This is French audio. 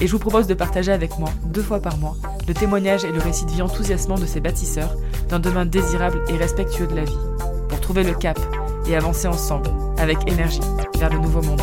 et je vous propose de partager avec moi, deux fois par mois, le témoignage et le récit de vie enthousiasmant de ces bâtisseurs d'un demain désirable et respectueux de la vie, pour trouver le cap et avancer ensemble, avec énergie, vers le nouveau monde.